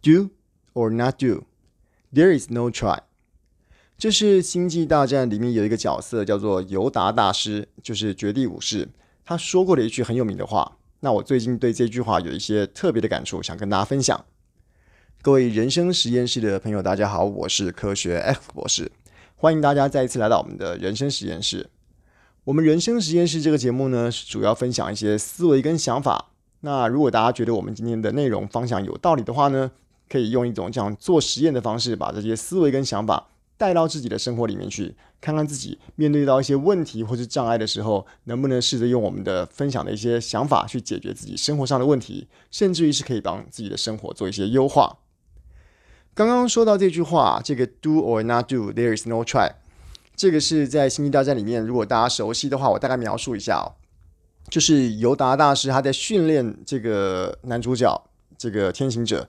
Do or not do, there is no try。这是《星际大战》里面有一个角色叫做尤达大师，就是绝地武士，他说过的一句很有名的话。那我最近对这句话有一些特别的感触，想跟大家分享。各位人生实验室的朋友，大家好，我是科学 F 博士，欢迎大家再一次来到我们的人生实验室。我们人生实验室这个节目呢，是主要分享一些思维跟想法。那如果大家觉得我们今天的内容方向有道理的话呢，可以用一种这样做实验的方式，把这些思维跟想法带到自己的生活里面去，看看自己面对到一些问题或是障碍的时候，能不能试着用我们的分享的一些想法去解决自己生活上的问题，甚至于是可以帮自己的生活做一些优化。刚刚说到这句话，这个 do or not do, there is no try。这个是在《星际大战》里面，如果大家熟悉的话，我大概描述一下哦，就是尤达大师他在训练这个男主角这个天行者，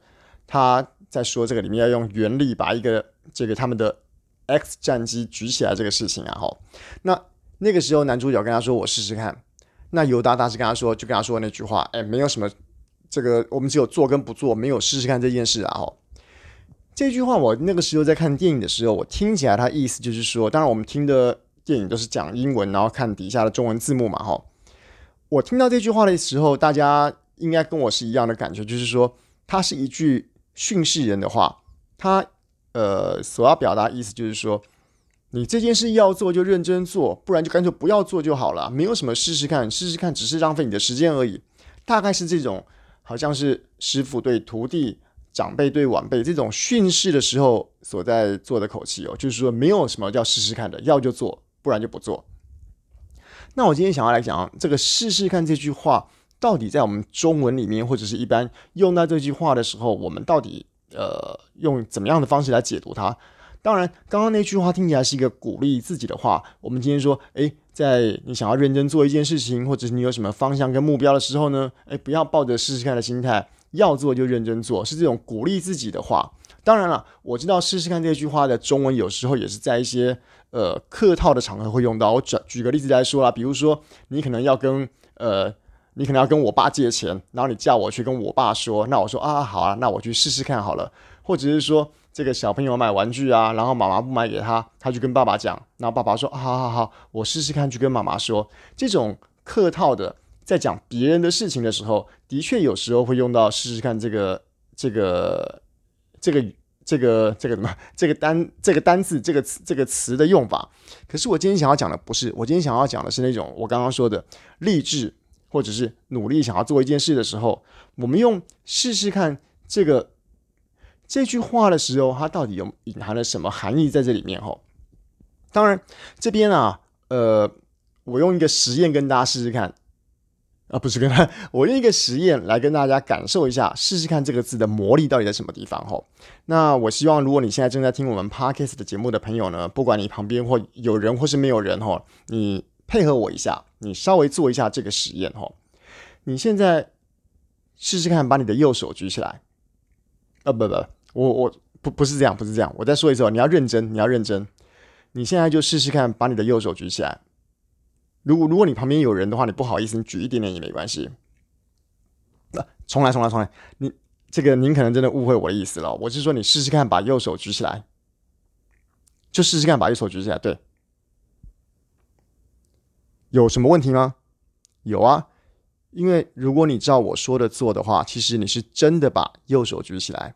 他在说这个里面要用原力把一个这个他们的 X 战机举起来这个事情啊，哈，那那个时候男主角跟他说：“我试试看。”那尤达大师跟他说，就跟他说那句话：“哎，没有什么，这个我们只有做跟不做，没有试试看这件事啊。”哈。这句话我那个时候在看电影的时候，我听起来他意思就是说，当然我们听的电影都是讲英文，然后看底下的中文字幕嘛，哈。我听到这句话的时候，大家应该跟我是一样的感觉，就是说它是一句训示人的话，他呃所要表达意思就是说，你这件事要做就认真做，不然就干脆不要做就好了，没有什么试试看，试试看只是浪费你的时间而已，大概是这种，好像是师傅对徒弟。长辈对晚辈这种训示的时候所在做的口气哦，就是说没有什么叫试试看的，要就做，不然就不做。那我今天想要来讲这个试试看这句话，到底在我们中文里面或者是一般用到这句话的时候，我们到底呃用怎么样的方式来解读它？当然，刚刚那句话听起来是一个鼓励自己的话。我们今天说，诶，在你想要认真做一件事情，或者是你有什么方向跟目标的时候呢，诶，不要抱着试试看的心态。要做就认真做，是这种鼓励自己的话。当然了，我知道试试看这句话的中文有时候也是在一些呃客套的场合会用到。我举举个例子来说啦，比如说你可能要跟呃你可能要跟我爸借钱，然后你叫我去跟我爸说，那我说啊好啊，那我去试试看好了。或者是说这个小朋友买玩具啊，然后妈妈不买给他，他就跟爸爸讲，然后爸爸说好好好，我试试看去跟妈妈说，这种客套的。在讲别人的事情的时候，的确有时候会用到试试看这个这个这个这个这个什么这个单这个单字这个词这个词的用法。可是我今天想要讲的不是，我今天想要讲的是那种我刚刚说的励志或者是努力想要做一件事的时候，我们用试试看这个这句话的时候，它到底有隐含了什么含义在这里面？哈，当然这边啊，呃，我用一个实验跟大家试试看。啊，不是跟他，我用一个实验来跟大家感受一下，试试看这个字的魔力到底在什么地方哈。那我希望，如果你现在正在听我们 Podcast 的节目的朋友呢，不管你旁边或有人或是没有人哈，你配合我一下，你稍微做一下这个实验吼。你现在试试看，把你的右手举起来。啊，不不，我我不不是这样，不是这样。我再说一次，你要认真，你要认真。你现在就试试看，把你的右手举起来。如果如果你旁边有人的话，你不好意思，你举一点点也没关系。那、重来，重来，重来。你这个您可能真的误会我的意思了。我是说，你试试看，把右手举起来，就试试看，把右手举起来。对，有什么问题吗？有啊，因为如果你照我说的做的话，其实你是真的把右手举起来。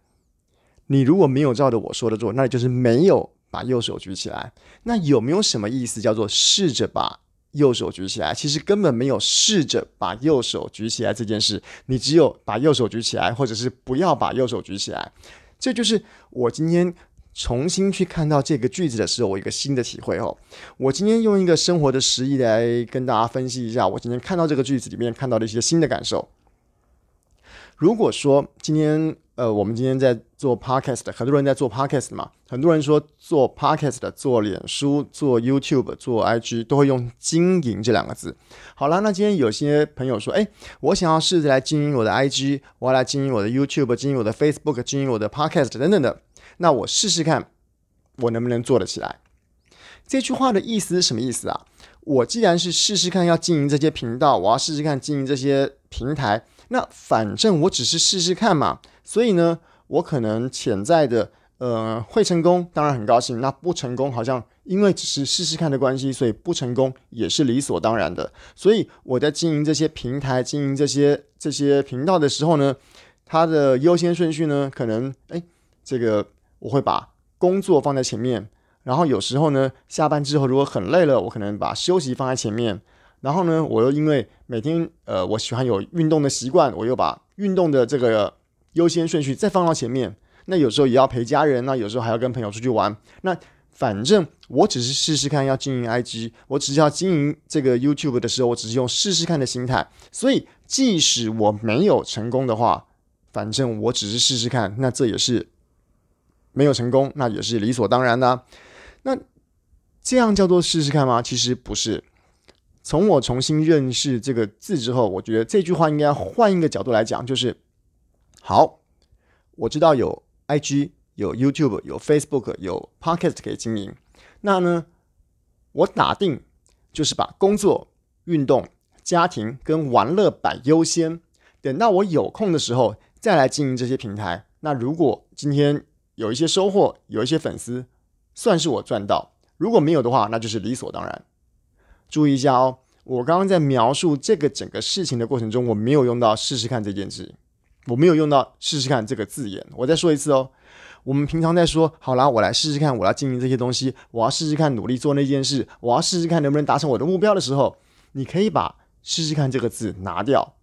你如果没有照着我说的做，那就是没有把右手举起来。那有没有什么意思？叫做试着把。右手举起来，其实根本没有试着把右手举起来这件事，你只有把右手举起来，或者是不要把右手举起来。这就是我今天重新去看到这个句子的时候，我一个新的体会哦。我今天用一个生活的实例来跟大家分析一下，我今天看到这个句子里面看到的一些新的感受。如果说今天，呃，我们今天在做 podcast，很多人在做 podcast 嘛，很多人说做 podcast、做脸书、做 YouTube、做 IG 都会用经营这两个字。好了，那今天有些朋友说，哎，我想要试着来经营我的 IG，我要来经营我的 YouTube，经营我的 Facebook，经营我的 podcast 等等的，那我试试看，我能不能做得起来？这句话的意思是什么意思啊？我既然是试试看要经营这些频道，我要试试看经营这些平台。那反正我只是试试看嘛，所以呢，我可能潜在的呃会成功，当然很高兴。那不成功，好像因为只是试试看的关系，所以不成功也是理所当然的。所以我在经营这些平台、经营这些这些频道的时候呢，它的优先顺序呢，可能哎，这个我会把工作放在前面，然后有时候呢，下班之后如果很累了，我可能把休息放在前面。然后呢，我又因为每天呃，我喜欢有运动的习惯，我又把运动的这个优先顺序再放到前面。那有时候也要陪家人，那有时候还要跟朋友出去玩。那反正我只是试试看要经营 IG，我只是要经营这个 YouTube 的时候，我只是用试试看的心态。所以即使我没有成功的话，反正我只是试试看，那这也是没有成功，那也是理所当然的。那这样叫做试试看吗？其实不是。从我重新认识这个字之后，我觉得这句话应该换一个角度来讲，就是好，我知道有 IG、有 YouTube、有 Facebook、有 Podcast 可以经营，那呢，我打定就是把工作、运动、家庭跟玩乐摆优先，等到我有空的时候再来经营这些平台。那如果今天有一些收获，有一些粉丝，算是我赚到；如果没有的话，那就是理所当然。注意一下哦，我刚刚在描述这个整个事情的过程中，我没有用到“试试看”这件事，我没有用到“试试看”这个字眼。我再说一次哦，我们平常在说“好啦，我来试试看，我要经营这些东西，我要试试看努力做那件事，我要试试看能不能达成我的目标”的时候，你可以把“试试看”这个字拿掉，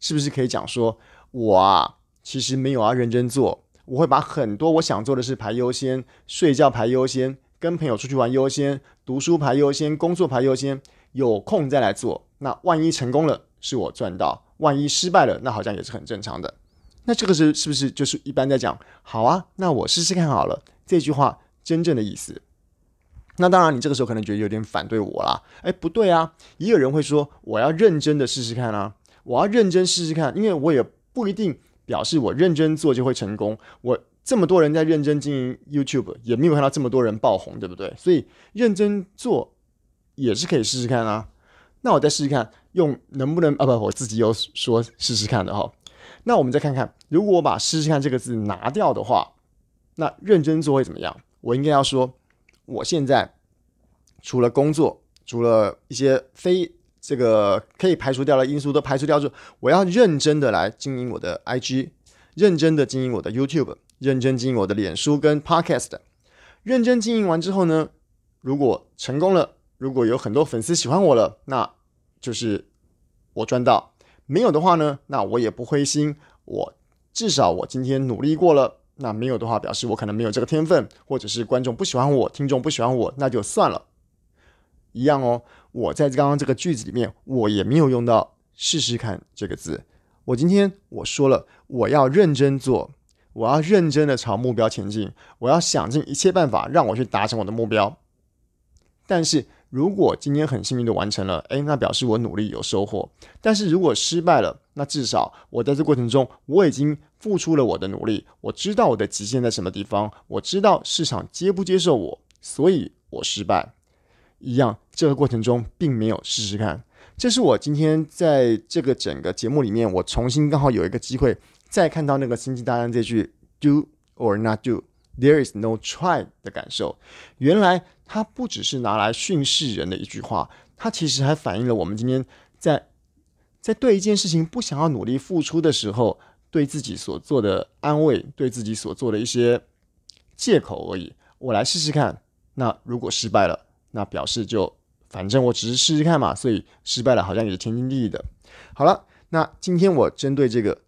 是不是可以讲说，我啊其实没有要认真做，我会把很多我想做的事排优先，睡觉排优先。跟朋友出去玩优先，读书排优先，工作排优先，有空再来做。那万一成功了，是我赚到；万一失败了，那好像也是很正常的。那这个是是不是就是一般在讲？好啊，那我试试看好了。这句话真正的意思。那当然，你这个时候可能觉得有点反对我啦。哎，不对啊，也有人会说我要认真的试试看啊，我要认真试试看，因为我也不一定表示我认真做就会成功。我。这么多人在认真经营 YouTube，也没有看到这么多人爆红，对不对？所以认真做也是可以试试看啊。那我再试试看，用能不能啊？不，我自己有说试试看的哈。那我们再看看，如果我把“试试看”这个字拿掉的话，那认真做会怎么样？我应该要说，我现在除了工作，除了一些非这个可以排除掉的因素都排除掉之后，我要认真的来经营我的 IG，认真的经营我的 YouTube。认真经营我的脸书跟 Podcast，认真经营完之后呢，如果成功了，如果有很多粉丝喜欢我了，那就是我赚到；没有的话呢，那我也不灰心。我至少我今天努力过了。那没有的话，表示我可能没有这个天分，或者是观众不喜欢我，听众不喜欢我，那就算了。一样哦，我在刚刚这个句子里面，我也没有用到“试试看”这个字。我今天我说了，我要认真做。我要认真的朝目标前进，我要想尽一切办法让我去达成我的目标。但是如果今天很幸运的完成了，诶，那表示我努力有收获。但是如果失败了，那至少我在这过程中我已经付出了我的努力，我知道我的极限在什么地方，我知道市场接不接受我，所以我失败。一样，这个过程中并没有试试看。这是我今天在这个整个节目里面，我重新刚好有一个机会。再看到那个星际大战这句 “do or not do, there is no try” 的感受，原来它不只是拿来训示人的一句话，它其实还反映了我们今天在在对一件事情不想要努力付出的时候，对自己所做的安慰，对自己所做的一些借口而已。我来试试看，那如果失败了，那表示就反正我只是试试看嘛，所以失败了好像也是天经地义的。好了，那今天我针对这个。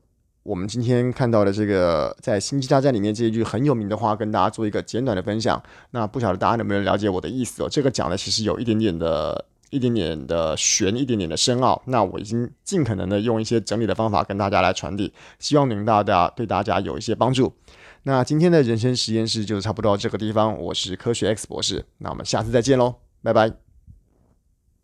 我们今天看到的这个在《星际大战》里面这一句很有名的话，跟大家做一个简短的分享。那不晓得大家能不能了解我的意思哦？这个讲的其实有一点点的、一点点的悬，一点点的深奥。那我已经尽可能的用一些整理的方法跟大家来传递，希望能大家对大家有一些帮助。那今天的人生实验室就差不多到这个地方。我是科学 X 博士，那我们下次再见喽，拜拜。